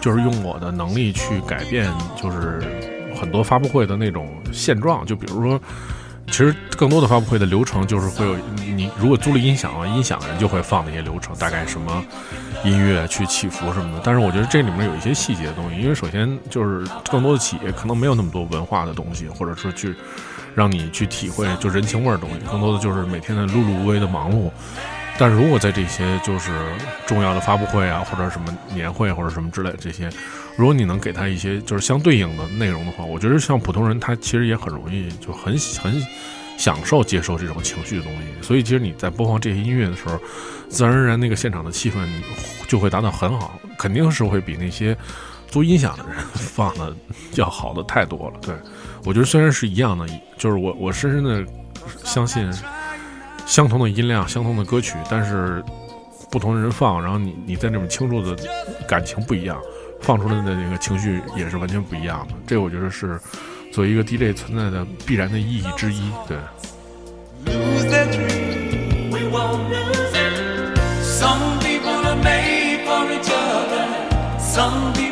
就是用我的能力去改变，就是很多发布会的那种现状，就比如说。其实更多的发布会的流程就是会有你如果租了音响啊，音响人就会放那些流程，大概什么音乐去起伏什么的。但是我觉得这里面有一些细节的东西，因为首先就是更多的企业可能没有那么多文化的东西，或者说去让你去体会就人情味儿的东西，更多的就是每天的碌碌无为的忙碌。但如果在这些就是重要的发布会啊，或者什么年会或者什么之类这些。如果你能给他一些就是相对应的内容的话，我觉得像普通人他其实也很容易就很很享受接受这种情绪的东西。所以其实你在播放这些音乐的时候，自然而然那个现场的气氛就会达到很好，肯定是会比那些租音响的人放的要好的太多了。对我觉得虽然是一样的，就是我我深深的相信相同的音量、相同的歌曲，但是不同的人放，然后你你在那种倾注的感情不一样。放出来的那个情绪也是完全不一样的，这我觉得是作为一个 DJ 存在的必然的意义之一，对。How about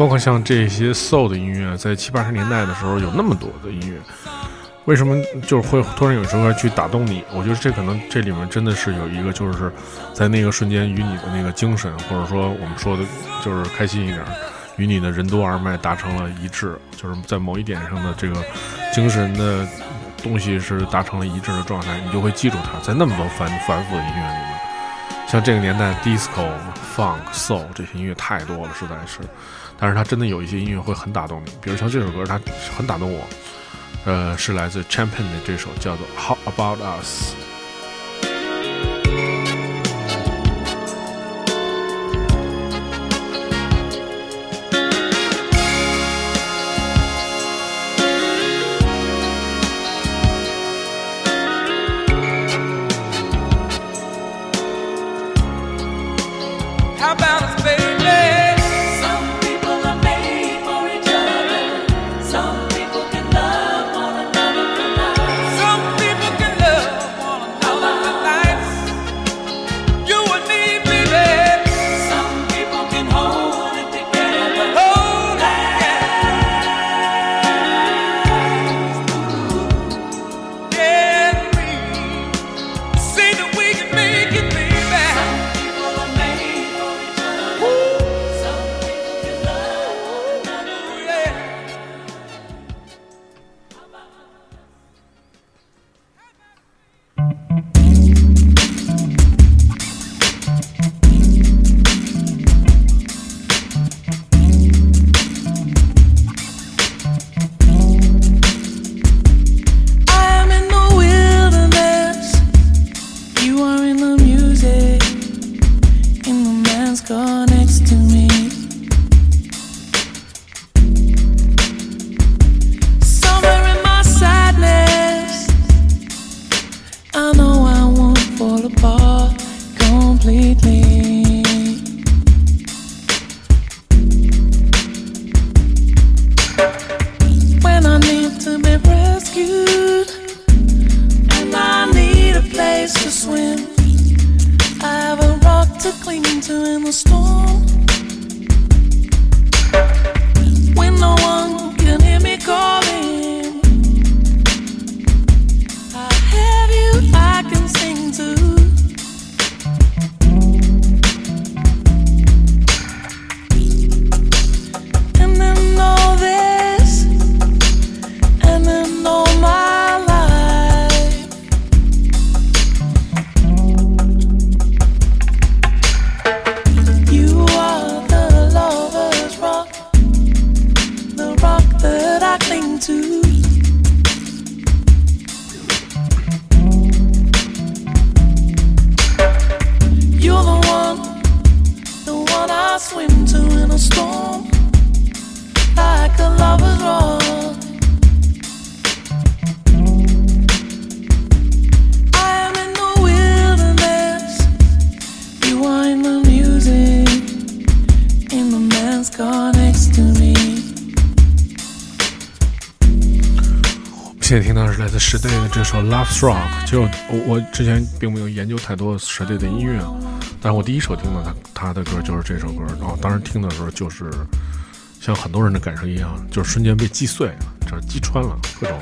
包括像这些 soul 的音乐，在七八十年代的时候有那么多的音乐，为什么就是会突然有首歌去打动你？我觉得这可能这里面真的是有一个，就是在那个瞬间与你的那个精神，或者说我们说的，就是开心一点，与你的任督二脉达成了一致，就是在某一点上的这个精神的东西是达成了一致的状态，你就会记住它。在那么多繁繁复的音乐里面，像这个年代 disco、funk、soul 这些音乐太多了，实在是。但是他真的有一些音乐会很打动你，比如像这首歌，他很打动我。呃，是来自 Champion 的这首叫做《How About Us》。之前并没有研究太多时代的音乐，但是我第一首听的他他的歌就是这首歌，然后当时听的时候就是像很多人的感受一样，就是瞬间被击碎就是击穿了各种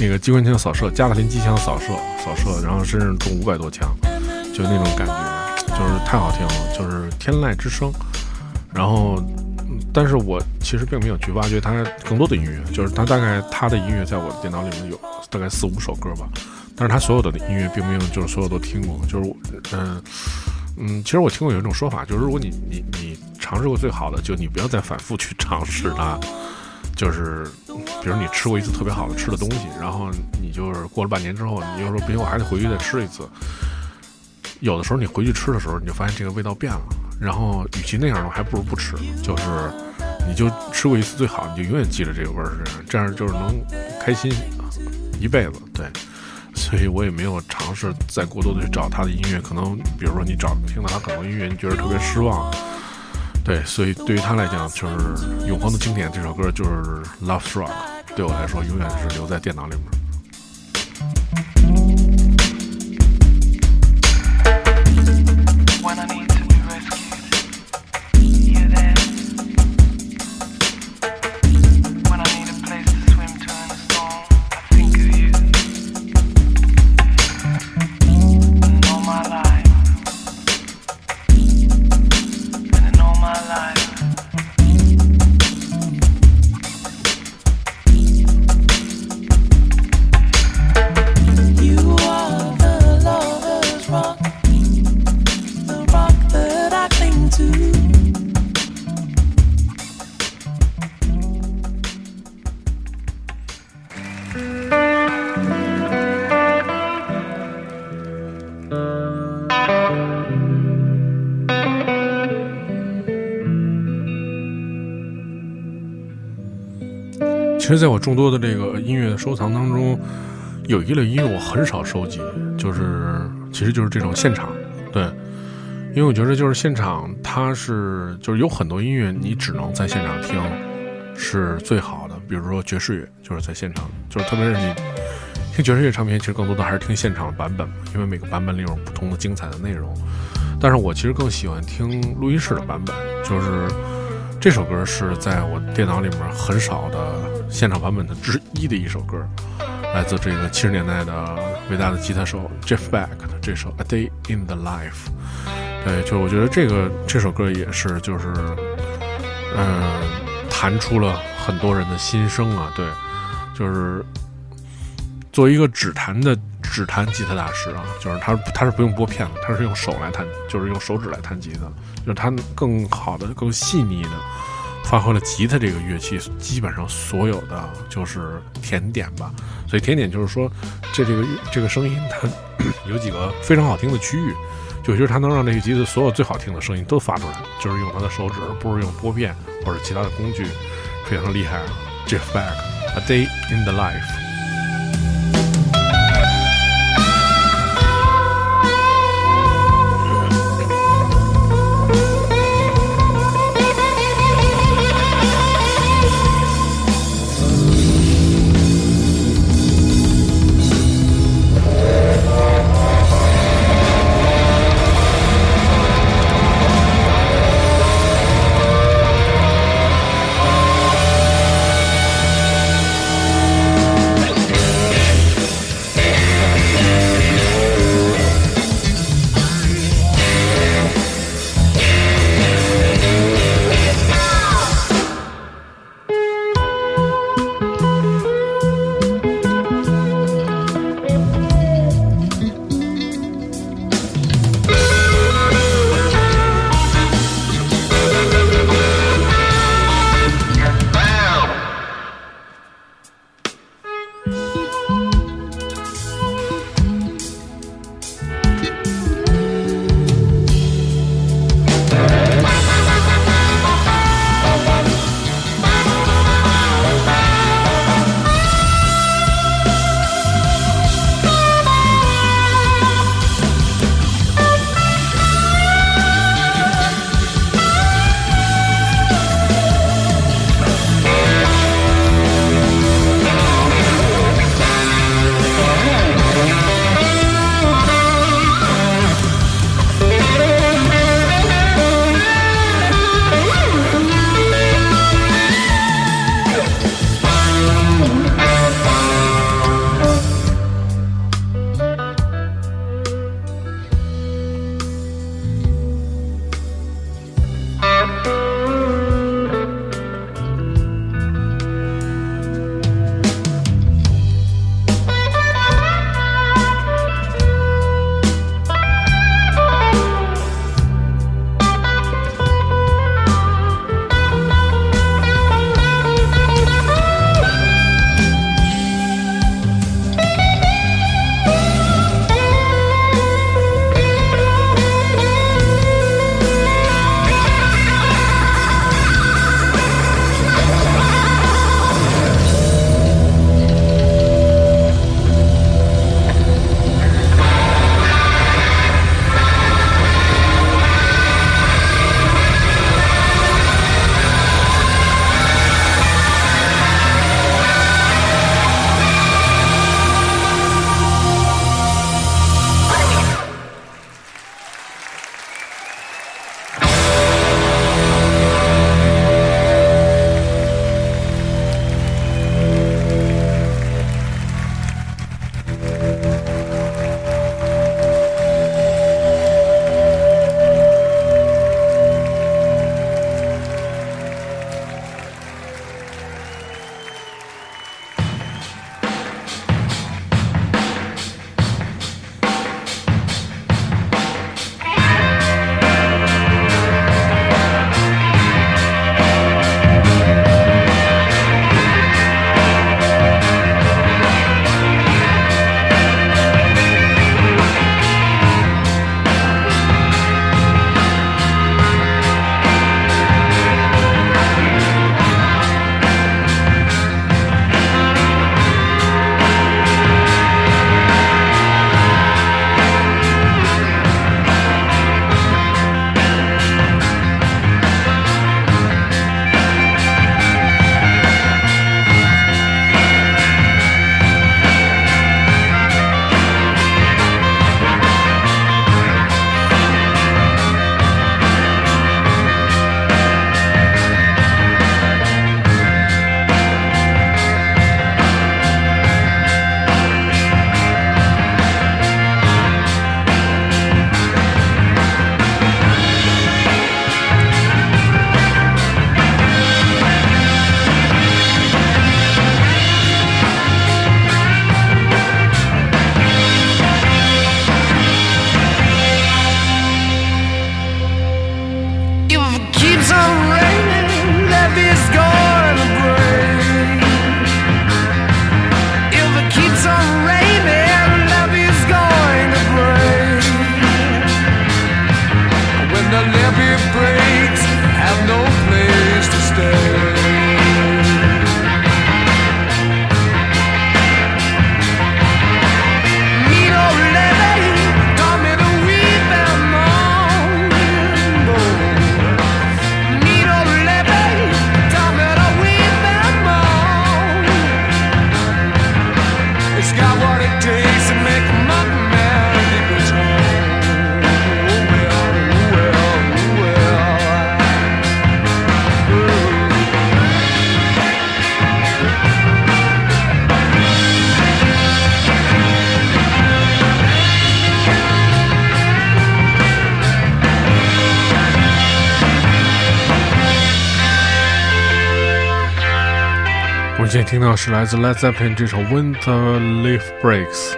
那个机关枪扫射，加特林机枪扫射扫射，然后身上中五百多枪，就那种感觉，就是太好听了，就是天籁之声，然后。但是我其实并没有去挖掘他更多的音乐，就是他大概他的音乐在我的电脑里面有大概四五首歌吧，但是他所有的音乐并没有就是所有都听过，就是嗯嗯，其实我听过有一种说法，就是如果你你你尝试过最好的，就你不要再反复去尝试它，就是比如你吃过一次特别好的吃的东西，然后你就是过了半年之后，你又说不行，我还得回去再吃一次。有的时候你回去吃的时候，你就发现这个味道变了，然后与其那样的话，还不如不吃。就是你就吃过一次最好，你就永远记着这个味儿是这样，这样就是能开心一辈子。对，所以我也没有尝试再过多的去找他的音乐。可能比如说你找听到他很多音乐，你觉得特别失望。对，所以对于他来讲，就是永恒的经典。这首歌就是《Love Rock》，对我来说永远是留在电脑里面。其实，在我众多的这个音乐的收藏当中，有一类音乐我很少收集，就是其实就是这种现场，对，因为我觉得就是现场，它是就是有很多音乐你只能在现场听是最好的，比如说爵士乐，就是在现场，就是特别是你听爵士乐唱片，其实更多的还是听现场的版本，因为每个版本里有不同的精彩的内容。但是我其实更喜欢听录音室的版本，就是这首歌是在我电脑里面很少的现场版本的之一的一首歌，来自这个七十年代的伟大的吉他手 Jeff Beck 的这首《A Day in the Life》。对，就我觉得这个这首歌也是，就是嗯，弹出了很多人的心声啊。对，就是作为一个指弹的指弹吉他大师啊，就是他他是不用拨片的，他是用手来弹，就是用手指来弹吉他，就是他更好的、更细腻的发挥了吉他这个乐器基本上所有的就是甜点吧。所以甜点就是说，这这个这个声音它有几个非常好听的区域，就就是它能让这个吉他所有最好听的声音都发出来，就是用他的手指，而不是用拨片或者其他的工具，非常厉害啊！Jeff Beck，A Day in the Life。听到是来自 Led Zeppelin 这首《When the Leaf Breaks》。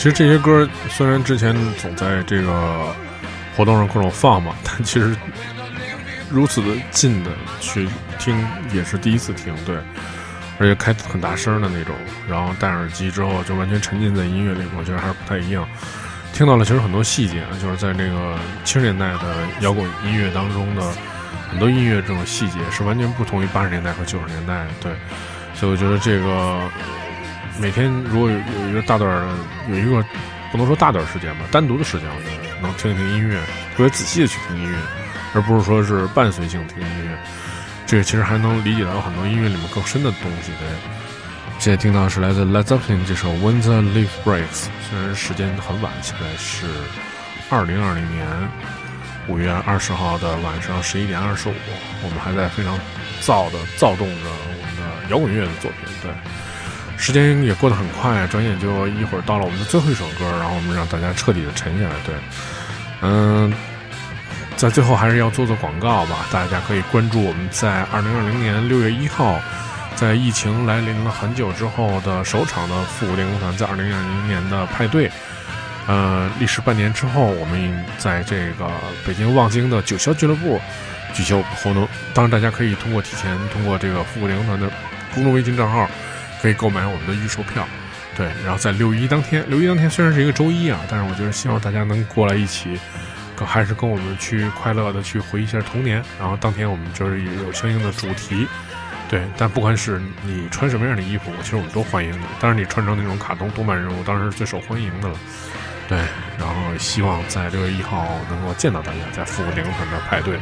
其实这些歌虽然之前总在这个活动上各种放嘛，但其实如此的近的去听也是第一次听，对，而且开很大声的那种，然后戴耳机之后就完全沉浸在音乐里，我觉得还是不太一样。听到了其实很多细节啊，就是在这个七十年代的摇滚音乐当中的很多音乐这种细节是完全不同于八十年代和九十年代，对，所以我觉得这个每天如果有有一个大段儿，有一个不能说大段时间吧，单独的时间，我觉得能听一听音乐，特别仔细的去听音乐，而不是说是伴随性听音乐，这个其实还能理解到很多音乐里面更深的东西。对，现在听到是来自 Led Zeppelin 这首《When the Leaf Breaks》，虽然时间很晚，现在是二零二零年五月二十号的晚上十一点二十五，我们还在非常躁的躁动着我们的摇滚乐的作品，对。时间也过得很快，转眼就一会儿到了我们的最后一首歌，然后我们让大家彻底的沉下来。对，嗯，在最后还是要做做广告吧，大家可以关注我们在二零二零年六月一号，在疫情来临了很久之后的首场的复古电工团在二零二零年的派对。呃，历时半年之后，我们在这个北京望京的九霄俱乐部举行活动。当然，大家可以通过提前通过这个复古电工团的公众微信账号，可以购买我们的预售票。对，然后在六一当天，六一当天虽然是一个周一啊，但是我觉得希望大家能过来一起，跟还是跟我们去快乐的去回忆一下童年。然后当天我们就是有相应的主题。对，但不管是你穿什么样的衣服，其实我们都欢迎你。当然，你穿成那种卡通动漫人物，当然是最受欢迎的了。对，然后希望在六月一号能够见到大家在复古电工团的派对。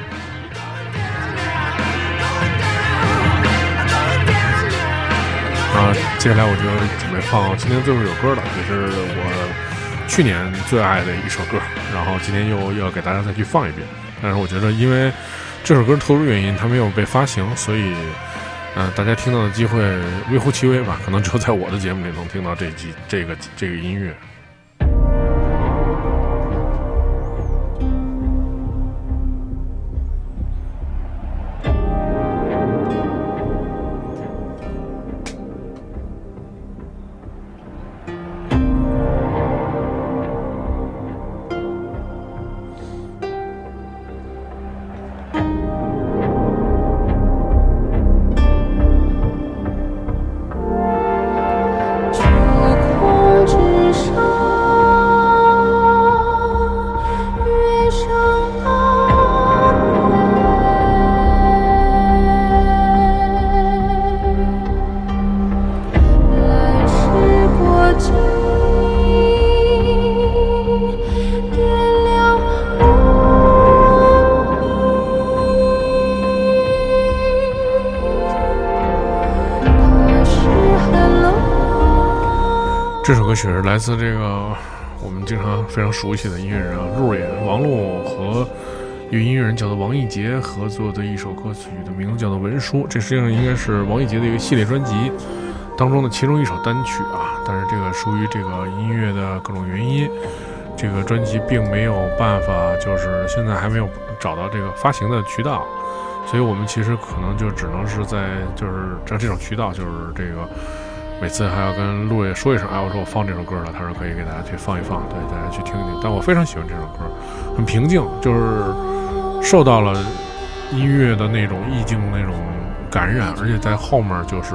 啊，接下来我就准备放今天最后一首歌了，也是我去年最爱的一首歌，然后今天又要给大家再去放一遍。但是我觉得，因为这首歌特殊原因，它没有被发行，所以，呃，大家听到的机会微乎其微吧，可能只有在我的节目里能听到这集这个这个音乐。曲是来自这个我们经常非常熟悉的音乐人啊，路也王璐和一个音乐人叫做王艺杰合作的一首歌曲的名字叫做《文书》，这实际上应该是王艺杰的一个系列专辑当中的其中一首单曲啊。但是这个出于这个音乐的各种原因，这个专辑并没有办法，就是现在还没有找到这个发行的渠道，所以我们其实可能就只能是在就是这这种渠道，就是这个。每次还要跟陆爷说一声，哎，我说我放这首歌了，他说可以给大家去放一放，对大家去听一听。但我非常喜欢这首歌，很平静，就是受到了音乐的那种意境那种感染，而且在后面就是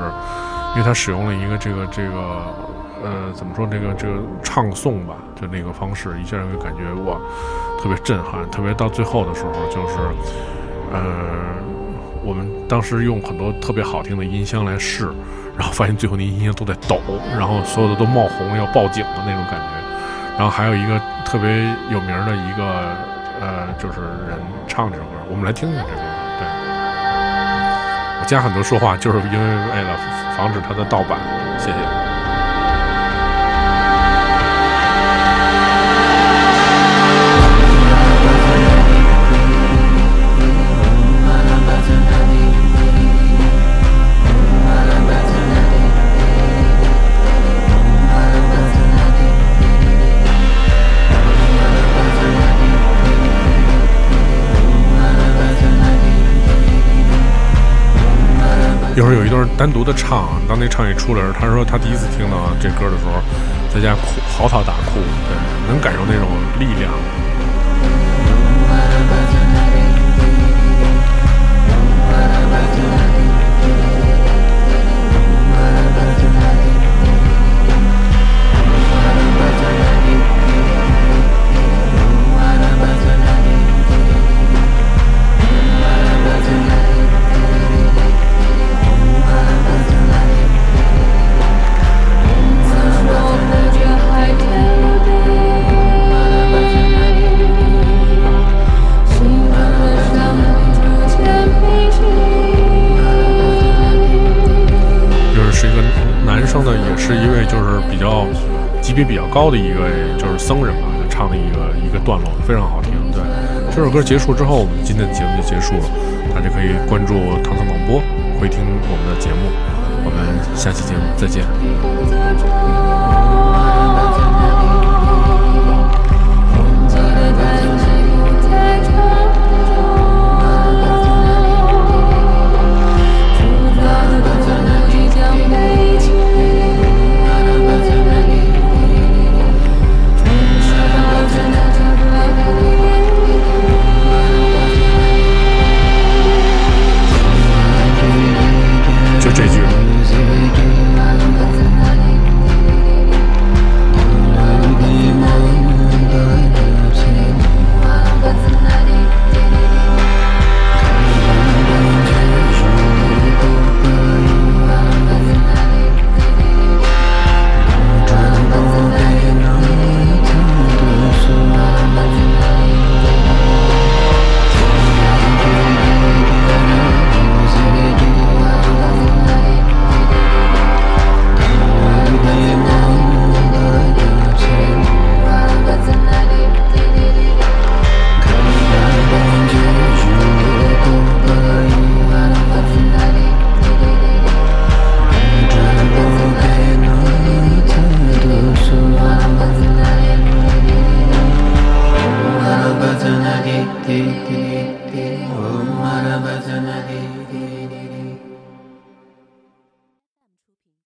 因为他使用了一个这个这个呃怎么说这个这个唱诵吧，就那个方式，一下就感觉哇特别震撼，特别到最后的时候就是呃我们当时用很多特别好听的音箱来试。然后发现最后那音箱都在抖，然后所有的都冒红要报警的那种感觉。然后还有一个特别有名的一个呃，就是人唱这首歌，我们来听听这首歌。对，我加很多说话，就是因为为了防止他的盗版。谢谢。一会儿有一段单独的唱，当那唱一出来时，他说他第一次听到这歌的时候，在家哭嚎啕大哭，对，能感受那种力量。比较高的一个就是僧人吧，他唱的一个一个段落，非常好听。对，这首歌结束之后，我们今天的节目就结束了，大家可以关注唐僧广播，回听我们的节目。我们下期节目再见。